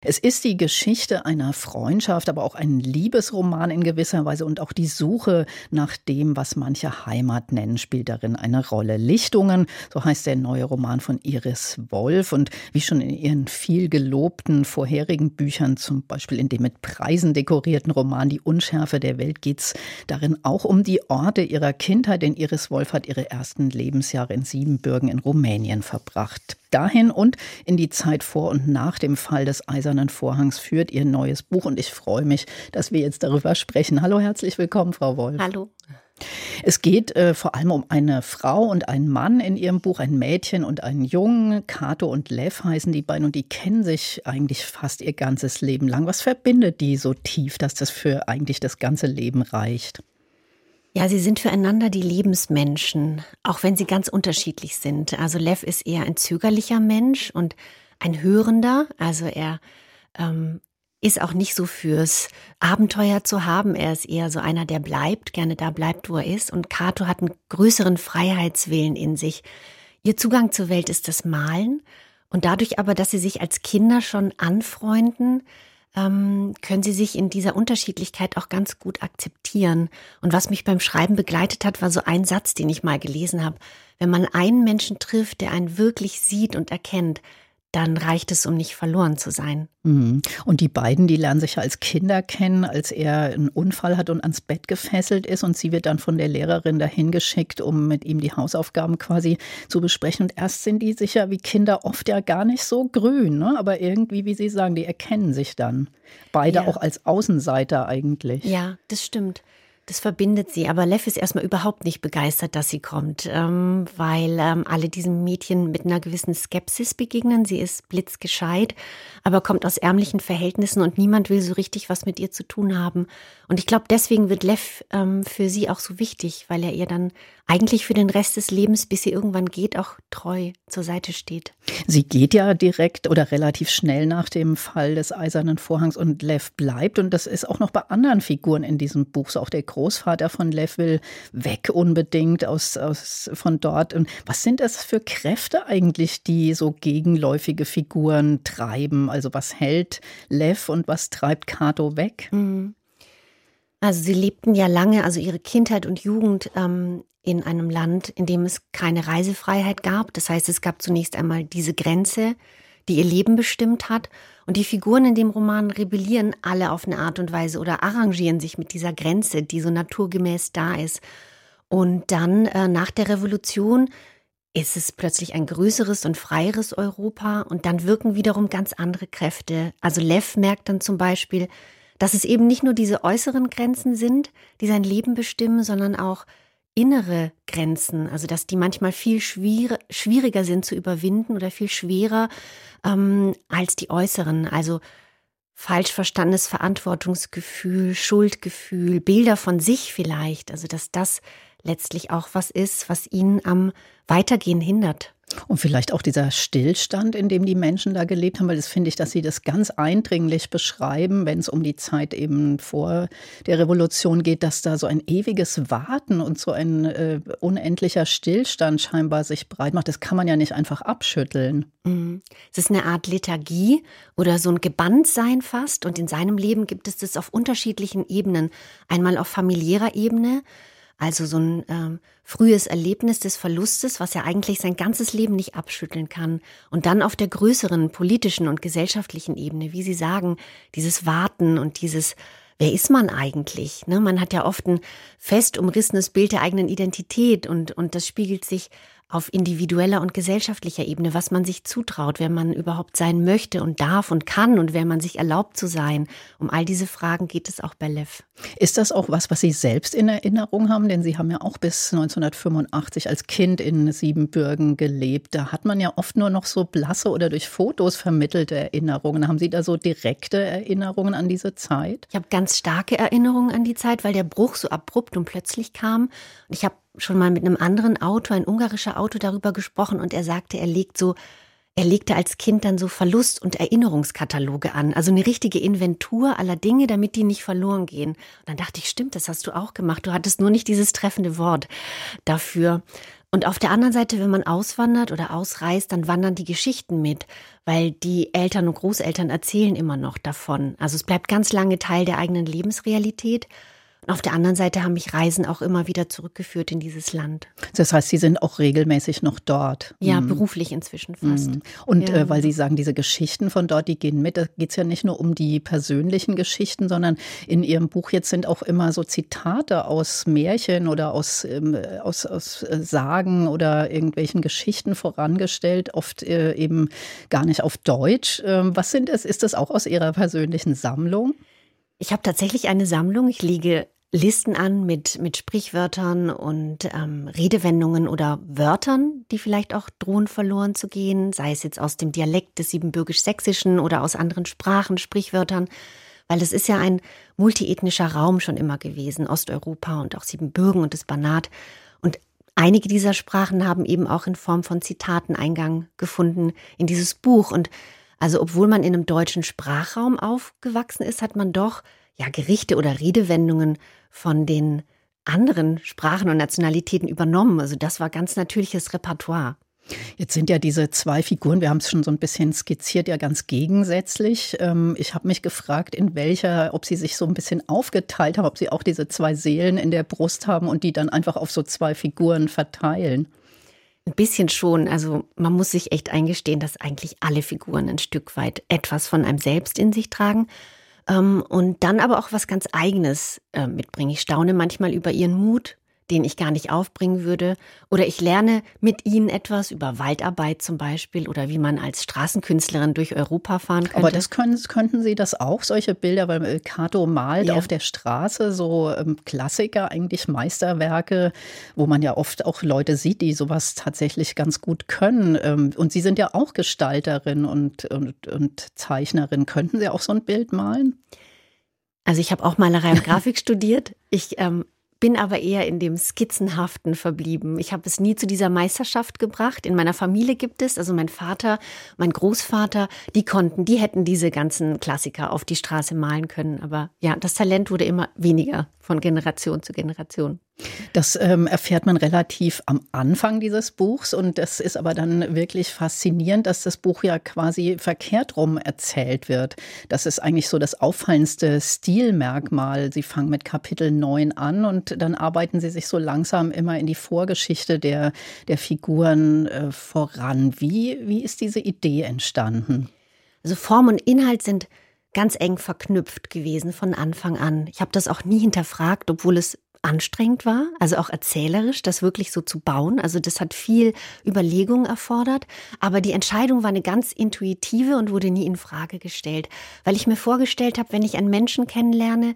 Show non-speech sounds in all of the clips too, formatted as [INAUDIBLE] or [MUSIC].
es ist die Geschichte einer Freundschaft, aber auch ein Liebesroman in gewisser Weise und auch die Suche nach dem, was manche Heimat nennen, spielt darin eine Rolle. Lichtungen, so heißt der neue Roman von Iris Wolf und wie schon in ihren viel gelobten vorherigen Büchern, zum Beispiel in dem mit Preisen dekorierten Roman Die Unschärfe der Welt, geht es darin auch um die Orte ihrer Kindheit, denn Iris Wolf hat ihre ersten Lebensjahre in Siebenbürgen in Rumänien verbracht dahin und in die Zeit vor und nach dem Fall des Eisernen Vorhangs führt ihr neues Buch und ich freue mich, dass wir jetzt darüber sprechen. Hallo, herzlich willkommen, Frau Wolf. Hallo. Es geht äh, vor allem um eine Frau und einen Mann in ihrem Buch, ein Mädchen und einen Jungen. Kato und Lev heißen die beiden und die kennen sich eigentlich fast ihr ganzes Leben lang. Was verbindet die so tief, dass das für eigentlich das ganze Leben reicht? Ja, sie sind füreinander die Lebensmenschen, auch wenn sie ganz unterschiedlich sind. Also Lev ist eher ein zögerlicher Mensch und ein Hörender. Also er ähm, ist auch nicht so fürs Abenteuer zu haben. Er ist eher so einer, der bleibt, gerne da bleibt, wo er ist. Und Kato hat einen größeren Freiheitswillen in sich. Ihr Zugang zur Welt ist das Malen. Und dadurch aber, dass sie sich als Kinder schon anfreunden, ähm, können sie sich in dieser Unterschiedlichkeit auch ganz gut akzeptieren. Und was mich beim Schreiben begleitet hat, war so ein Satz, den ich mal gelesen habe. Wenn man einen Menschen trifft, der einen wirklich sieht und erkennt, dann reicht es, um nicht verloren zu sein. Mhm. Und die beiden, die lernen sich ja als Kinder kennen, als er einen Unfall hat und ans Bett gefesselt ist und sie wird dann von der Lehrerin dahin geschickt, um mit ihm die Hausaufgaben quasi zu besprechen. Und erst sind die sicher wie Kinder oft ja gar nicht so grün, ne? aber irgendwie, wie Sie sagen, die erkennen sich dann. Beide ja. auch als Außenseiter eigentlich. Ja, das stimmt. Das verbindet sie. Aber Lev ist erstmal überhaupt nicht begeistert, dass sie kommt, ähm, weil ähm, alle diesem Mädchen mit einer gewissen Skepsis begegnen. Sie ist blitzgescheit, aber kommt aus ärmlichen Verhältnissen und niemand will so richtig was mit ihr zu tun haben. Und ich glaube, deswegen wird Lev ähm, für sie auch so wichtig, weil er ihr dann eigentlich für den Rest des Lebens, bis sie irgendwann geht, auch treu zur Seite steht. Sie geht ja direkt oder relativ schnell nach dem Fall des Eisernen Vorhangs und Lev bleibt. Und das ist auch noch bei anderen Figuren in diesem Buch. So auch der Großvater von Lev will weg unbedingt aus, aus, von dort. Und was sind das für Kräfte eigentlich, die so gegenläufige Figuren treiben? Also was hält Lev und was treibt Kato weg? Mhm. Also sie lebten ja lange, also ihre Kindheit und Jugend ähm, in einem Land, in dem es keine Reisefreiheit gab. Das heißt, es gab zunächst einmal diese Grenze, die ihr Leben bestimmt hat. Und die Figuren in dem Roman rebellieren alle auf eine Art und Weise oder arrangieren sich mit dieser Grenze, die so naturgemäß da ist. Und dann äh, nach der Revolution ist es plötzlich ein größeres und freieres Europa und dann wirken wiederum ganz andere Kräfte. Also Lev merkt dann zum Beispiel, dass es eben nicht nur diese äußeren Grenzen sind, die sein Leben bestimmen, sondern auch innere Grenzen, also dass die manchmal viel schwier schwieriger sind zu überwinden oder viel schwerer ähm, als die äußeren. Also falsch verstandenes Verantwortungsgefühl, Schuldgefühl, Bilder von sich vielleicht. Also dass das letztlich auch was ist, was ihn am Weitergehen hindert. Und vielleicht auch dieser Stillstand, in dem die Menschen da gelebt haben, weil das finde ich, dass sie das ganz eindringlich beschreiben, wenn es um die Zeit eben vor der Revolution geht, dass da so ein ewiges Warten und so ein äh, unendlicher Stillstand scheinbar sich breit macht. Das kann man ja nicht einfach abschütteln. Mhm. Es ist eine Art Lethargie oder so ein Gebanntsein fast. Und in seinem Leben gibt es das auf unterschiedlichen Ebenen. Einmal auf familiärer Ebene, also so ein ähm, frühes Erlebnis des Verlustes, was er eigentlich sein ganzes Leben nicht abschütteln kann. Und dann auf der größeren politischen und gesellschaftlichen Ebene, wie Sie sagen, dieses Warten und dieses Wer ist man eigentlich? Ne, man hat ja oft ein fest umrissenes Bild der eigenen Identität und, und das spiegelt sich auf individueller und gesellschaftlicher Ebene, was man sich zutraut, wer man überhaupt sein möchte und darf und kann und wer man sich erlaubt zu sein. Um all diese Fragen geht es auch bei Lev. Ist das auch was, was Sie selbst in Erinnerung haben? Denn Sie haben ja auch bis 1985 als Kind in Siebenbürgen gelebt. Da hat man ja oft nur noch so blasse oder durch Fotos vermittelte Erinnerungen. Haben Sie da so direkte Erinnerungen an diese Zeit? Ich habe ganz starke Erinnerungen an die Zeit, weil der Bruch so abrupt und plötzlich kam. Und ich habe schon mal mit einem anderen Autor, ein ungarischer Autor, darüber gesprochen und er sagte, er legt so, er legte als Kind dann so Verlust- und Erinnerungskataloge an, also eine richtige Inventur aller Dinge, damit die nicht verloren gehen. Und dann dachte ich, stimmt, das hast du auch gemacht. Du hattest nur nicht dieses treffende Wort dafür. Und auf der anderen Seite, wenn man auswandert oder ausreist, dann wandern die Geschichten mit, weil die Eltern und Großeltern erzählen immer noch davon. Also es bleibt ganz lange Teil der eigenen Lebensrealität. Auf der anderen Seite haben mich Reisen auch immer wieder zurückgeführt in dieses Land. Das heißt, Sie sind auch regelmäßig noch dort? Ja, mhm. beruflich inzwischen fast. Mhm. Und ja. äh, weil Sie sagen, diese Geschichten von dort, die gehen mit, da geht es ja nicht nur um die persönlichen Geschichten, sondern in Ihrem Buch jetzt sind auch immer so Zitate aus Märchen oder aus, ähm, aus, aus äh, Sagen oder irgendwelchen Geschichten vorangestellt, oft äh, eben gar nicht auf Deutsch. Ähm, was sind es? Ist das auch aus Ihrer persönlichen Sammlung? Ich habe tatsächlich eine Sammlung. Ich lege Listen an mit, mit Sprichwörtern und ähm, Redewendungen oder Wörtern, die vielleicht auch drohen verloren zu gehen, sei es jetzt aus dem Dialekt des Siebenbürgisch-Sächsischen oder aus anderen Sprachen, Sprichwörtern, weil es ist ja ein multiethnischer Raum schon immer gewesen, Osteuropa und auch Siebenbürgen und das Banat. Und einige dieser Sprachen haben eben auch in Form von Zitaten Eingang gefunden in dieses Buch. Und also obwohl man in einem deutschen Sprachraum aufgewachsen ist, hat man doch ja Gerichte oder Redewendungen von den anderen Sprachen und Nationalitäten übernommen. Also das war ganz natürliches Repertoire. Jetzt sind ja diese zwei Figuren, wir haben es schon so ein bisschen skizziert, ja ganz gegensätzlich. Ähm, ich habe mich gefragt, in welcher, ob sie sich so ein bisschen aufgeteilt haben, ob sie auch diese zwei Seelen in der Brust haben und die dann einfach auf so zwei Figuren verteilen. Ein bisschen schon. Also man muss sich echt eingestehen, dass eigentlich alle Figuren ein Stück weit etwas von einem selbst in sich tragen. Ähm, und dann aber auch was ganz Eigenes äh, mitbringen. Ich staune manchmal über ihren Mut, den ich gar nicht aufbringen würde. Oder ich lerne mit ihnen etwas über Waldarbeit zum Beispiel oder wie man als Straßenkünstlerin durch Europa fahren könnte. Aber das können, könnten Sie das auch, solche Bilder, weil Cato malt ja. auf der Straße so ähm, Klassiker, eigentlich Meisterwerke, wo man ja oft auch Leute sieht, die sowas tatsächlich ganz gut können. Ähm, und Sie sind ja auch Gestalterin und, und, und Zeichnerin. Könnten Sie auch so ein Bild malen? Also ich habe auch Malerei und Grafik [LAUGHS] studiert. Ich ähm, bin aber eher in dem Skizzenhaften verblieben. Ich habe es nie zu dieser Meisterschaft gebracht. In meiner Familie gibt es, also mein Vater, mein Großvater, die konnten, die hätten diese ganzen Klassiker auf die Straße malen können. Aber ja, das Talent wurde immer weniger von Generation zu Generation. Das ähm, erfährt man relativ am Anfang dieses Buchs und das ist aber dann wirklich faszinierend, dass das Buch ja quasi verkehrt rum erzählt wird. Das ist eigentlich so das auffallendste Stilmerkmal. Sie fangen mit Kapitel 9 an und dann arbeiten sie sich so langsam immer in die Vorgeschichte der, der Figuren äh, voran. Wie, wie ist diese Idee entstanden? Also Form und Inhalt sind ganz eng verknüpft gewesen von Anfang an. Ich habe das auch nie hinterfragt, obwohl es anstrengend war, also auch erzählerisch, das wirklich so zu bauen. Also das hat viel Überlegung erfordert, aber die Entscheidung war eine ganz intuitive und wurde nie in Frage gestellt, weil ich mir vorgestellt habe, wenn ich einen Menschen kennenlerne,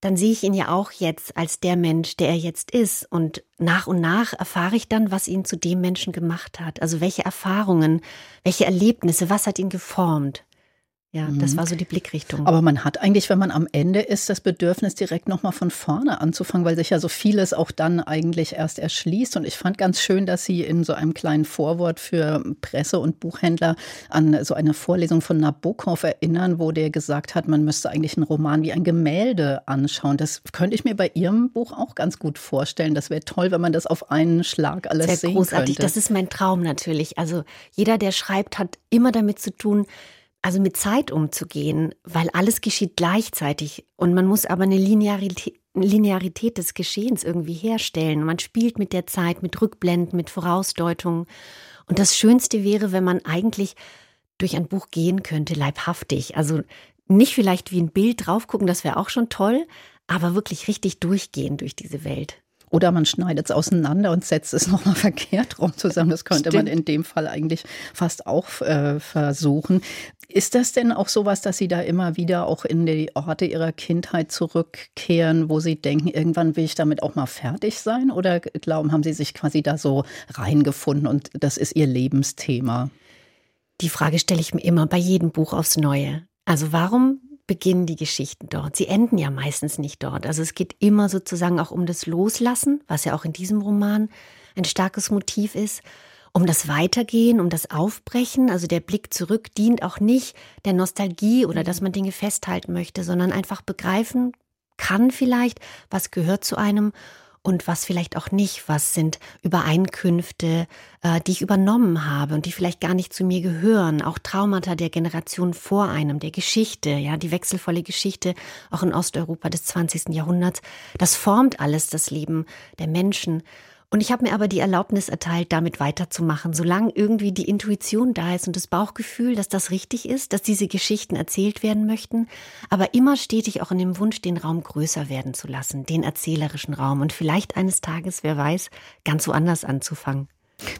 dann sehe ich ihn ja auch jetzt als der Mensch, der er jetzt ist. Und nach und nach erfahre ich dann, was ihn zu dem Menschen gemacht hat. Also welche Erfahrungen, welche Erlebnisse, was hat ihn geformt. Ja, das mhm. war so die Blickrichtung. Aber man hat eigentlich, wenn man am Ende ist, das Bedürfnis, direkt nochmal von vorne anzufangen, weil sich ja so vieles auch dann eigentlich erst erschließt. Und ich fand ganz schön, dass Sie in so einem kleinen Vorwort für Presse- und Buchhändler an so eine Vorlesung von Nabokov erinnern, wo der gesagt hat, man müsste eigentlich einen Roman wie ein Gemälde anschauen. Das könnte ich mir bei Ihrem Buch auch ganz gut vorstellen. Das wäre toll, wenn man das auf einen Schlag alles Sehr sehen großartig. könnte. Das ist mein Traum natürlich. Also jeder, der schreibt, hat immer damit zu tun, also mit Zeit umzugehen, weil alles geschieht gleichzeitig und man muss aber eine Linearität, Linearität des Geschehens irgendwie herstellen. Man spielt mit der Zeit, mit Rückblenden, mit Vorausdeutungen. Und das Schönste wäre, wenn man eigentlich durch ein Buch gehen könnte, leibhaftig. Also nicht vielleicht wie ein Bild drauf gucken, das wäre auch schon toll, aber wirklich richtig durchgehen durch diese Welt. Oder man schneidet es auseinander und setzt es [LAUGHS] nochmal verkehrt rum zusammen. Das könnte Stimmt. man in dem Fall eigentlich fast auch äh, versuchen. Ist das denn auch sowas, dass Sie da immer wieder auch in die Orte Ihrer Kindheit zurückkehren, wo Sie denken, irgendwann will ich damit auch mal fertig sein? Oder glauben, haben Sie sich quasi da so reingefunden und das ist Ihr Lebensthema? Die Frage stelle ich mir immer bei jedem Buch aufs Neue. Also warum beginnen die Geschichten dort? Sie enden ja meistens nicht dort. Also es geht immer sozusagen auch um das Loslassen, was ja auch in diesem Roman ein starkes Motiv ist um das Weitergehen, um das Aufbrechen. Also der Blick zurück dient auch nicht der Nostalgie oder dass man Dinge festhalten möchte, sondern einfach begreifen kann vielleicht, was gehört zu einem und was vielleicht auch nicht. Was sind Übereinkünfte, äh, die ich übernommen habe und die vielleicht gar nicht zu mir gehören. Auch Traumata der Generation vor einem, der Geschichte, ja, die wechselvolle Geschichte auch in Osteuropa des 20. Jahrhunderts. Das formt alles das Leben der Menschen. Und ich habe mir aber die Erlaubnis erteilt, damit weiterzumachen, solange irgendwie die Intuition da ist und das Bauchgefühl, dass das richtig ist, dass diese Geschichten erzählt werden möchten, aber immer stetig auch in dem Wunsch, den Raum größer werden zu lassen, den erzählerischen Raum und vielleicht eines Tages, wer weiß, ganz woanders anzufangen.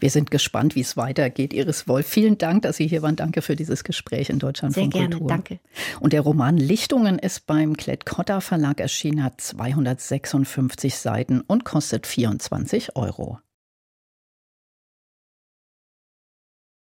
Wir sind gespannt, wie es weitergeht. Iris Wolf, vielen Dank, dass Sie hier waren. Danke für dieses Gespräch in Deutschland Sehr von gerne, Kultur. danke. Und der Roman Lichtungen ist beim Klett-Cotta Verlag erschienen, hat 256 Seiten und kostet 24 Euro.